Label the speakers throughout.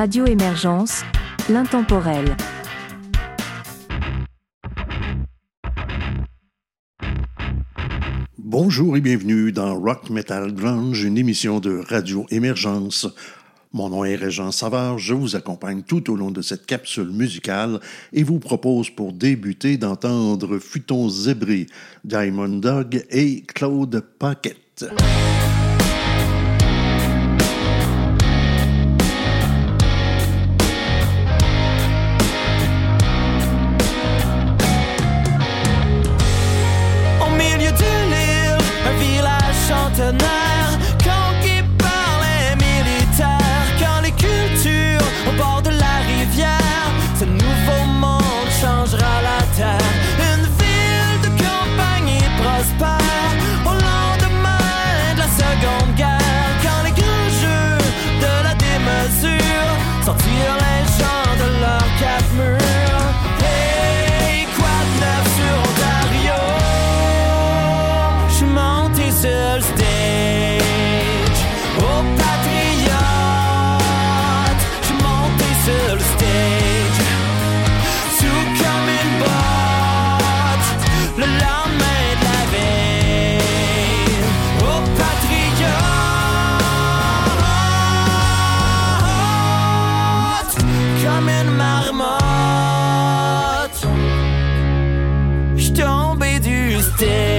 Speaker 1: Radio Émergence, l'intemporel.
Speaker 2: Bonjour et bienvenue dans Rock Metal Grunge, une émission de Radio Émergence. Mon nom est Régent Savard, je vous accompagne tout au long de cette capsule musicale et vous propose pour débuter d'entendre Futon Zébré, Diamond Dog et Claude Paquette.
Speaker 3: still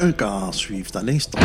Speaker 3: un en suivent à l'instant.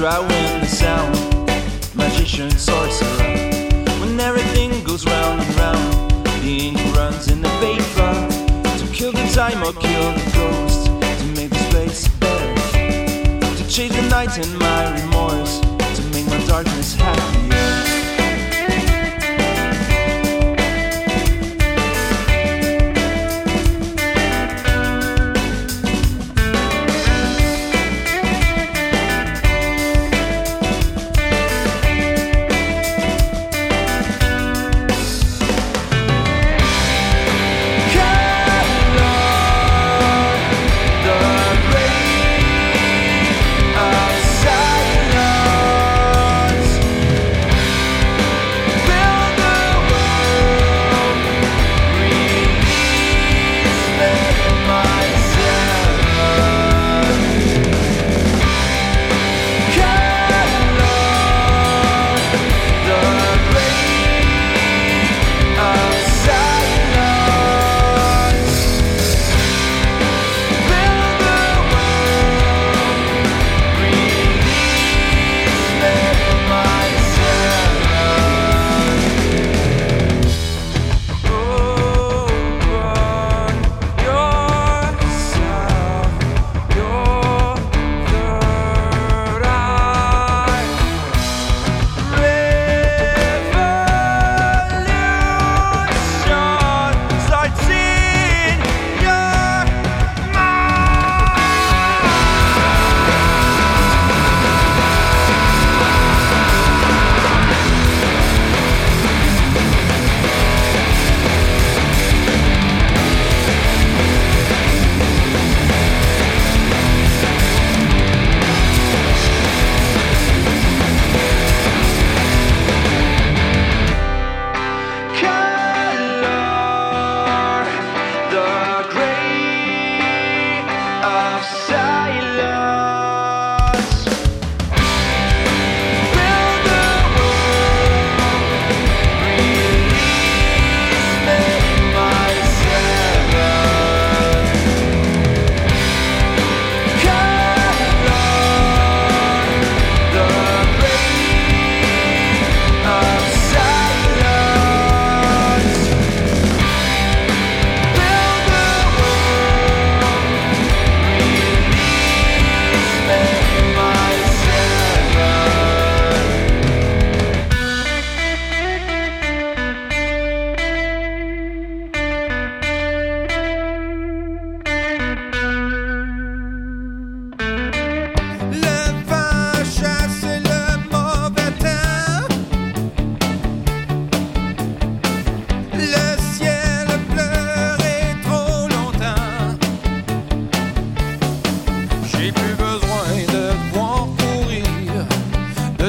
Speaker 3: Try win the sound. Magician, sorcerer. When everything goes round and round, the ink runs in the paper. To kill the time or kill the ghost. To make this place better. To chase the night and my remorse. To make my darkness happier.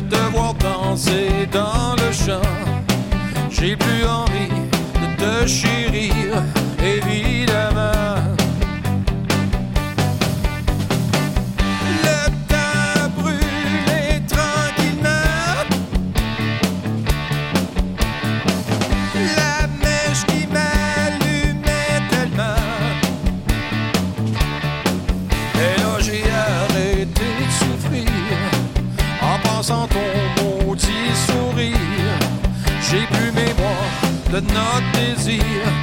Speaker 4: de te voir danser dans le champ. J'ai plus envie de te chérir, évidemment. not disease.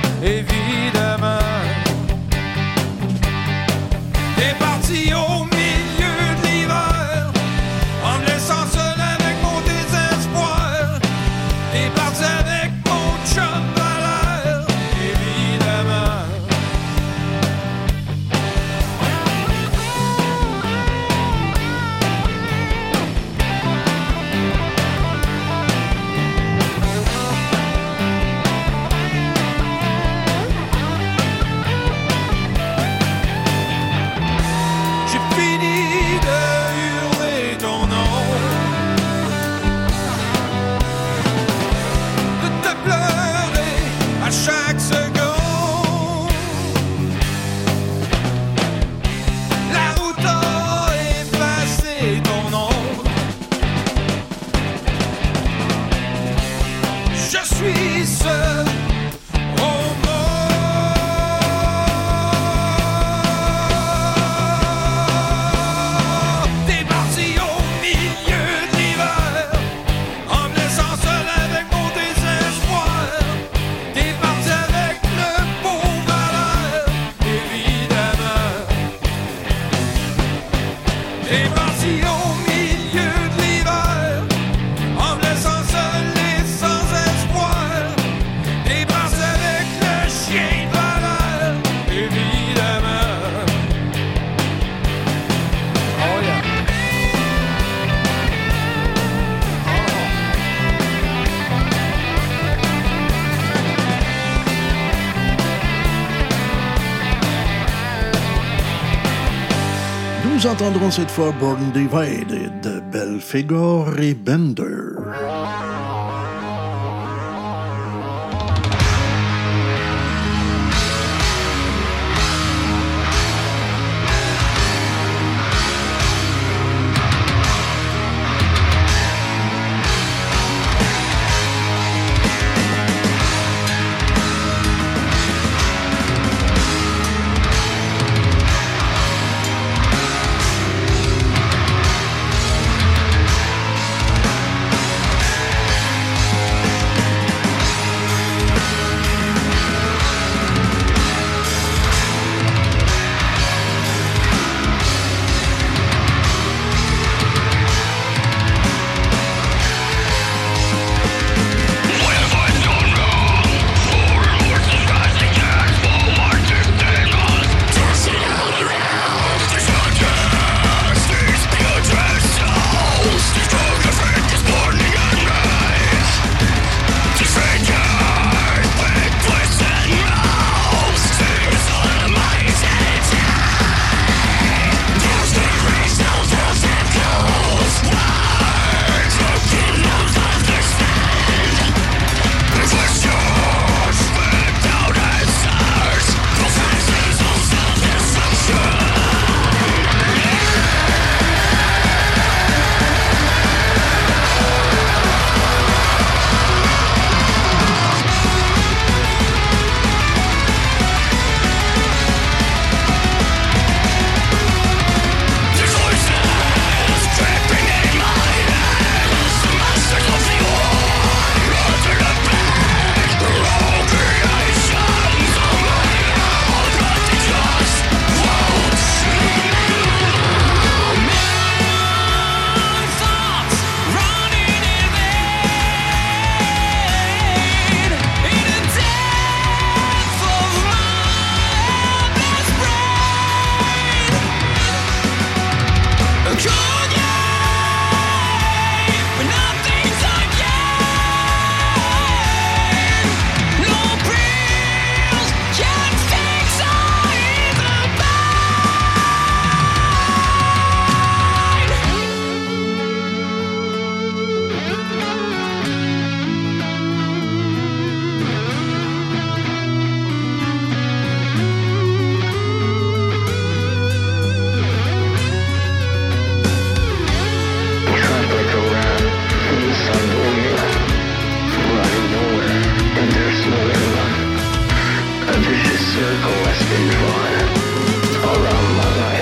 Speaker 4: Transit for Born Divided, Belfigor Bender.
Speaker 2: circle has been drawn around my life.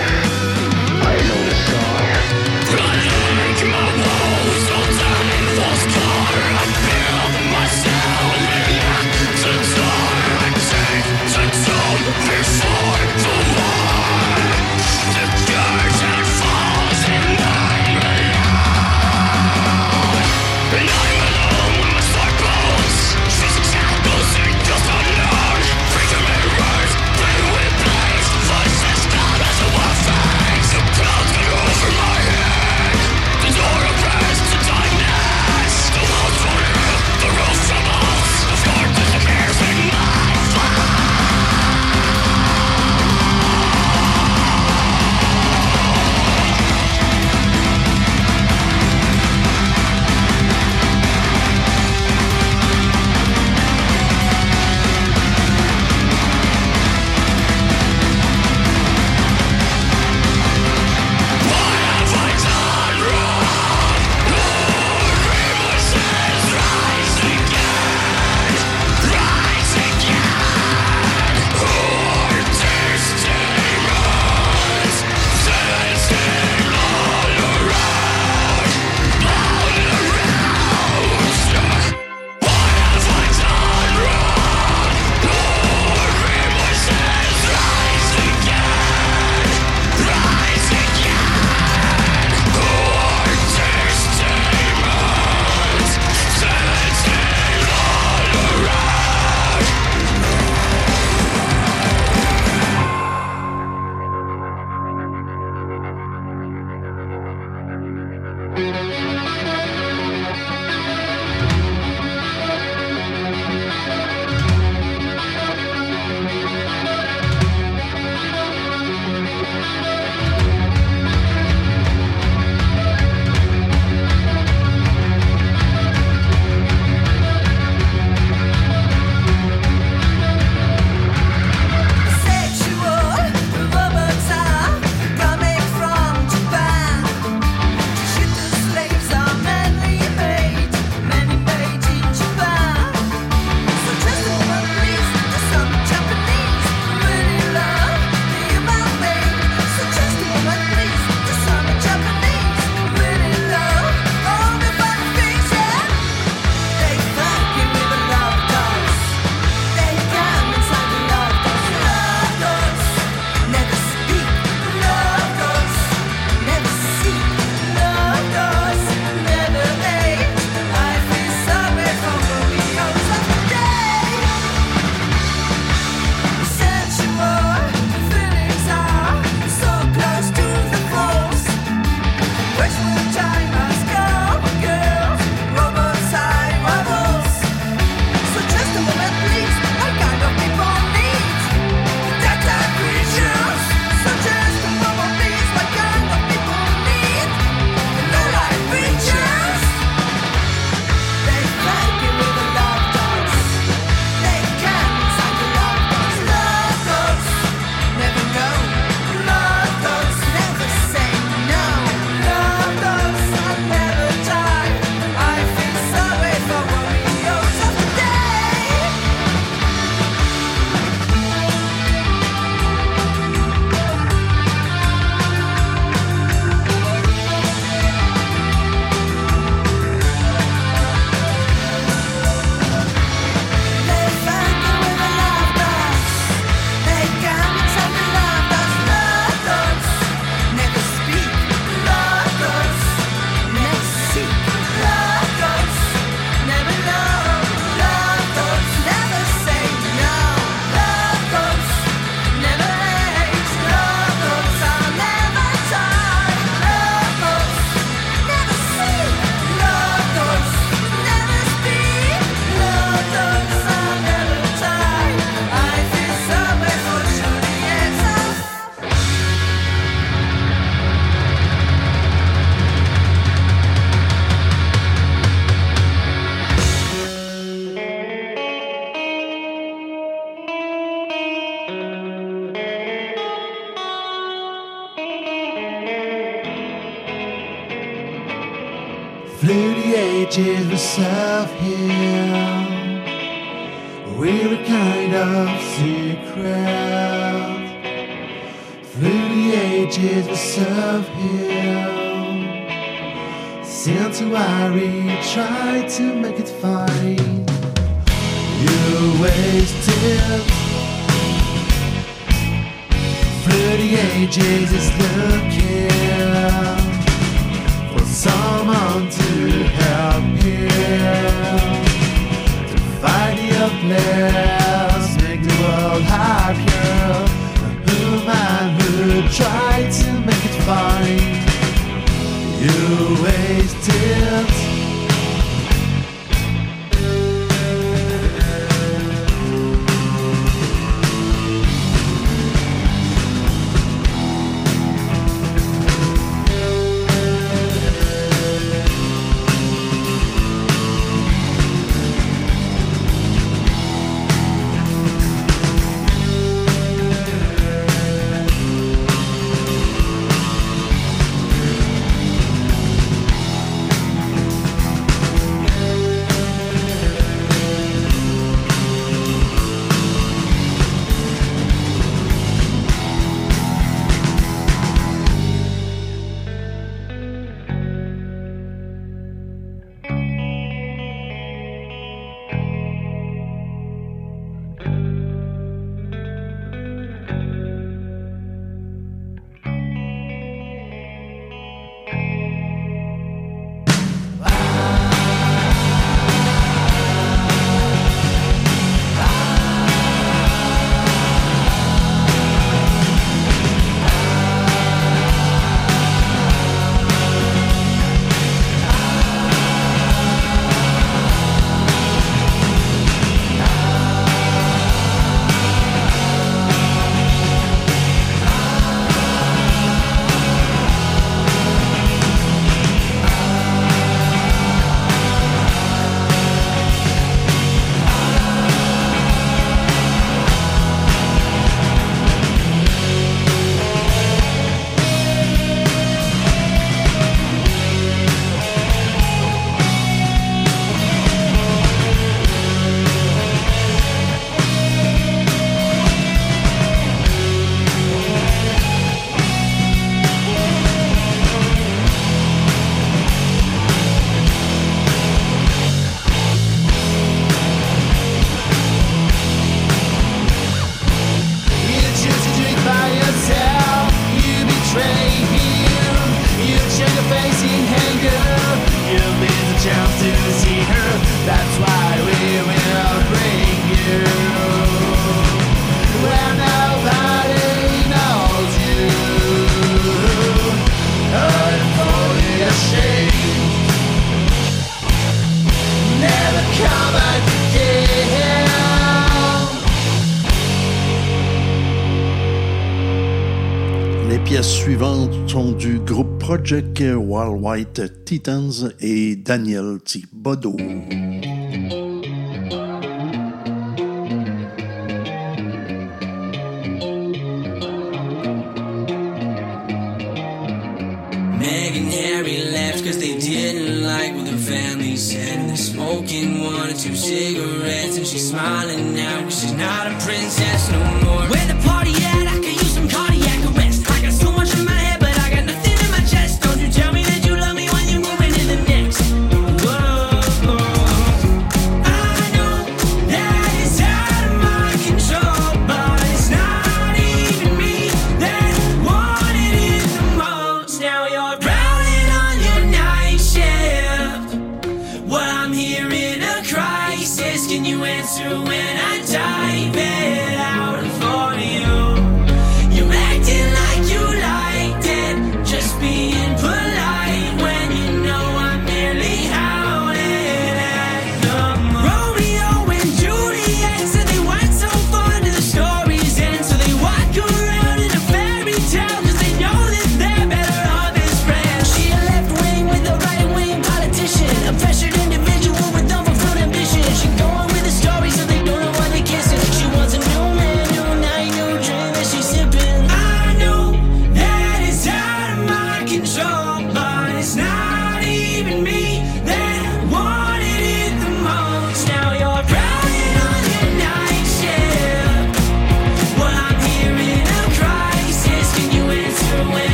Speaker 2: Wild White Titans et Daniel Thibodeau.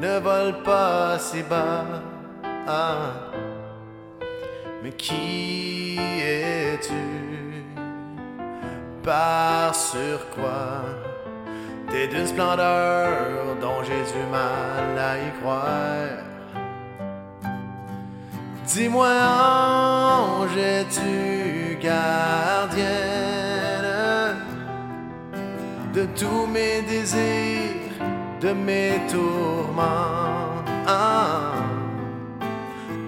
Speaker 5: Ne volent pas si bas. Mais qui es-tu Par sur quoi T'es d'une splendeur dont j'ai du mal à y croire. Dis-moi, ange, es-tu gardienne de tous mes désirs, de mes tourments? Ah,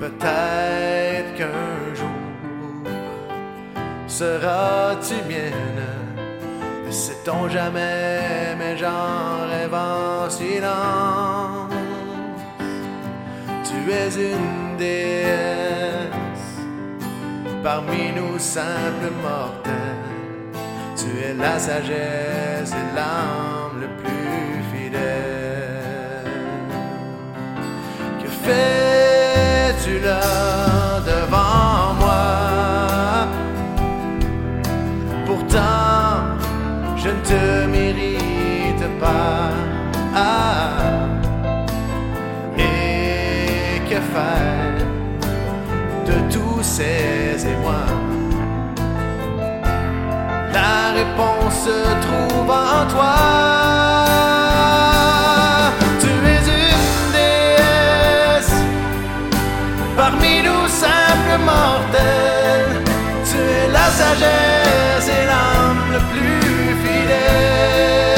Speaker 5: Peut-être qu'un jour seras-tu mienne. Ne sait-on jamais, mais j'en rêve en silence. Tu es une déesse parmi nous simples mortels. Tu es la sagesse et l'âme le plus Que fais-tu là devant moi? Pourtant, je ne te mérite pas. Et que faire de tous ces émois? La réponse se trouve en toi. Parmi nous simples mortels. Tu es la sagesse et l'âme le plus fidèle.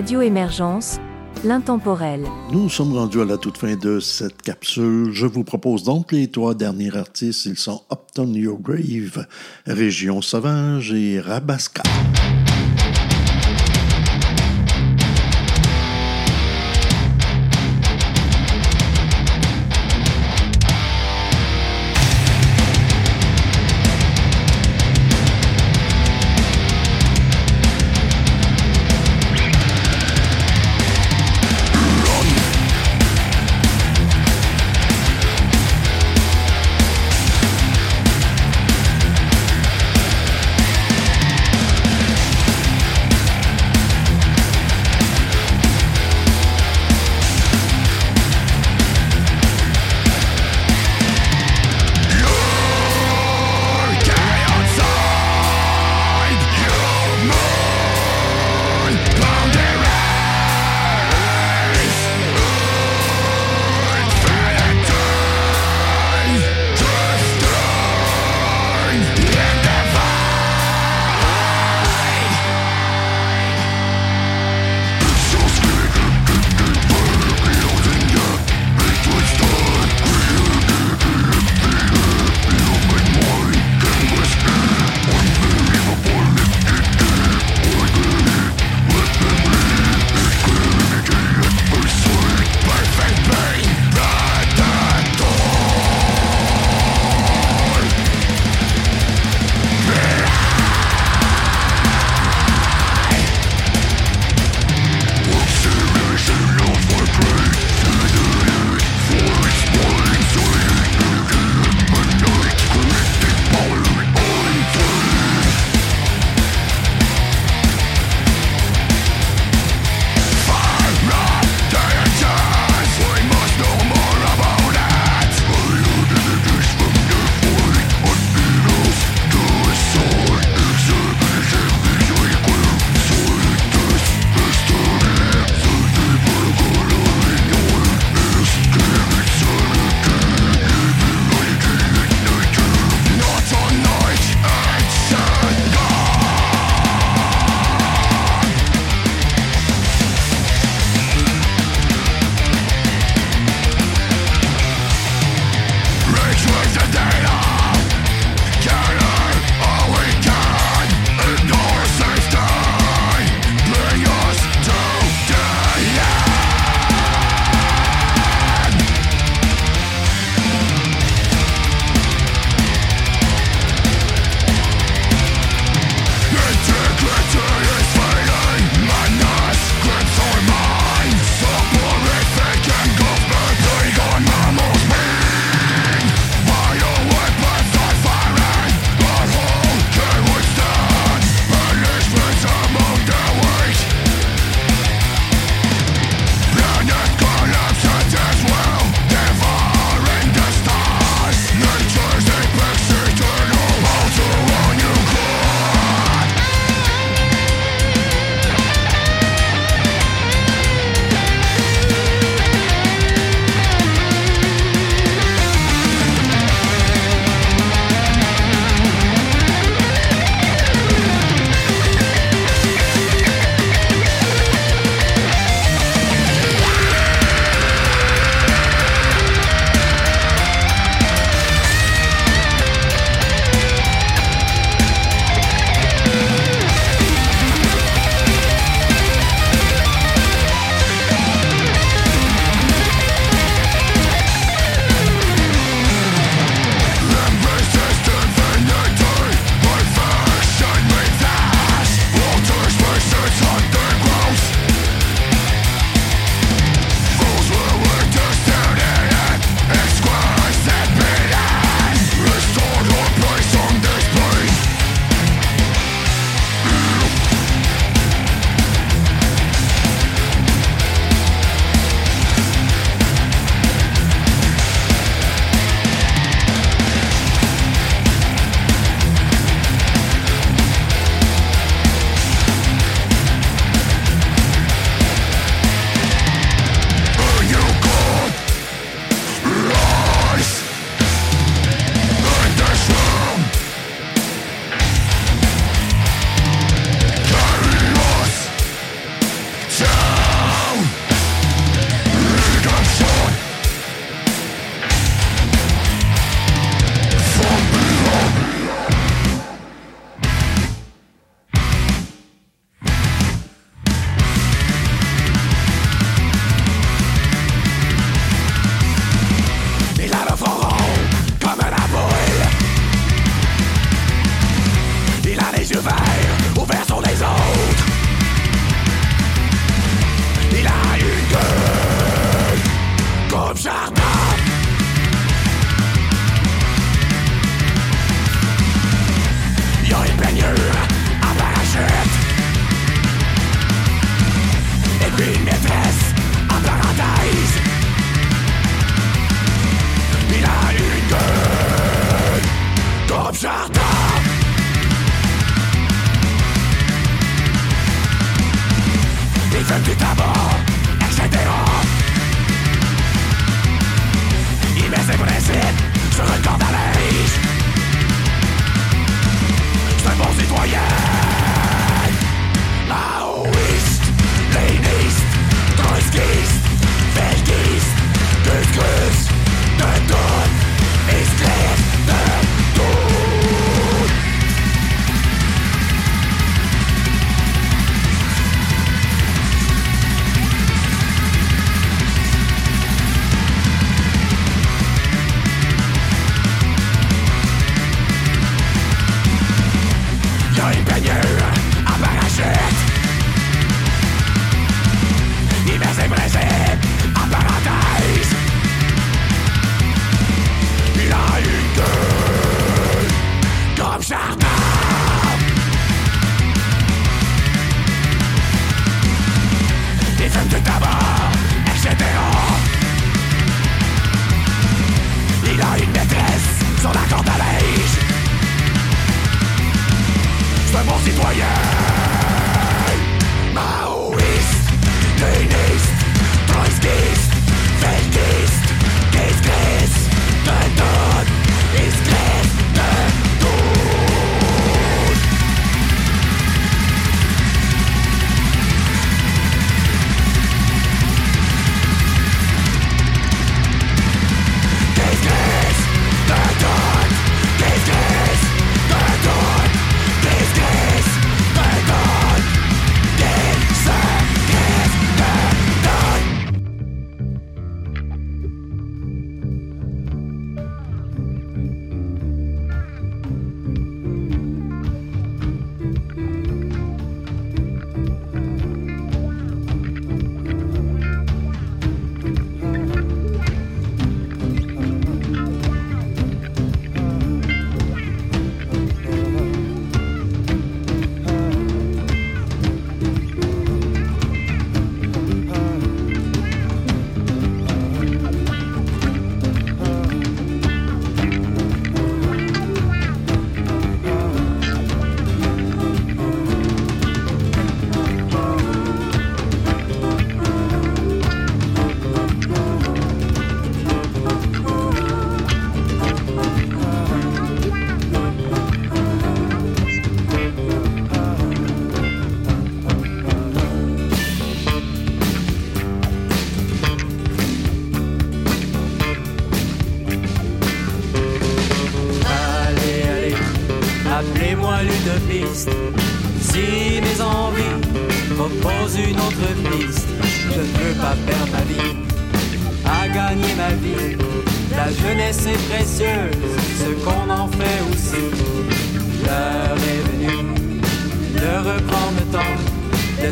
Speaker 1: Radio Émergence, l'intemporel.
Speaker 2: Nous sommes rendus à la toute fin de cette capsule. Je vous propose donc les trois derniers artistes. Ils sont Upton Your Grave, Région Sauvage et Rabasca.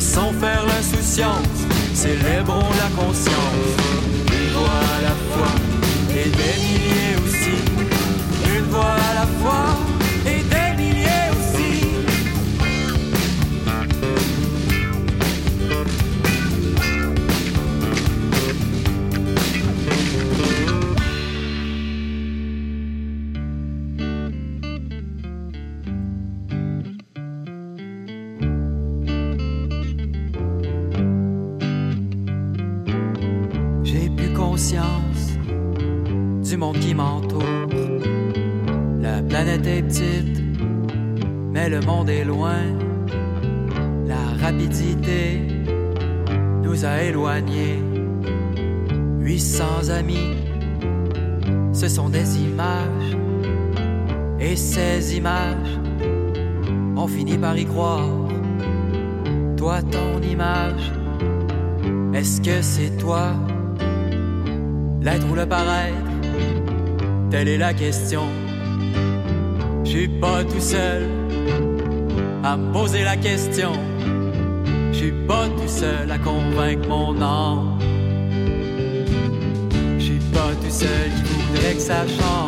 Speaker 2: Sans faire l'insouciance, célébrons la conscience. La planète est petite, mais le monde est loin. La rapidité nous a éloignés. 800 amis, ce sont des images. Et ces images, on finit par y croire. Toi, ton image, est-ce que c'est toi, l'être ou le paraître? Telle est la question. Je suis pas tout seul à me poser la question. Je suis pas tout seul à convaincre mon âme. Je suis pas tout seul qui voudrait que ça change.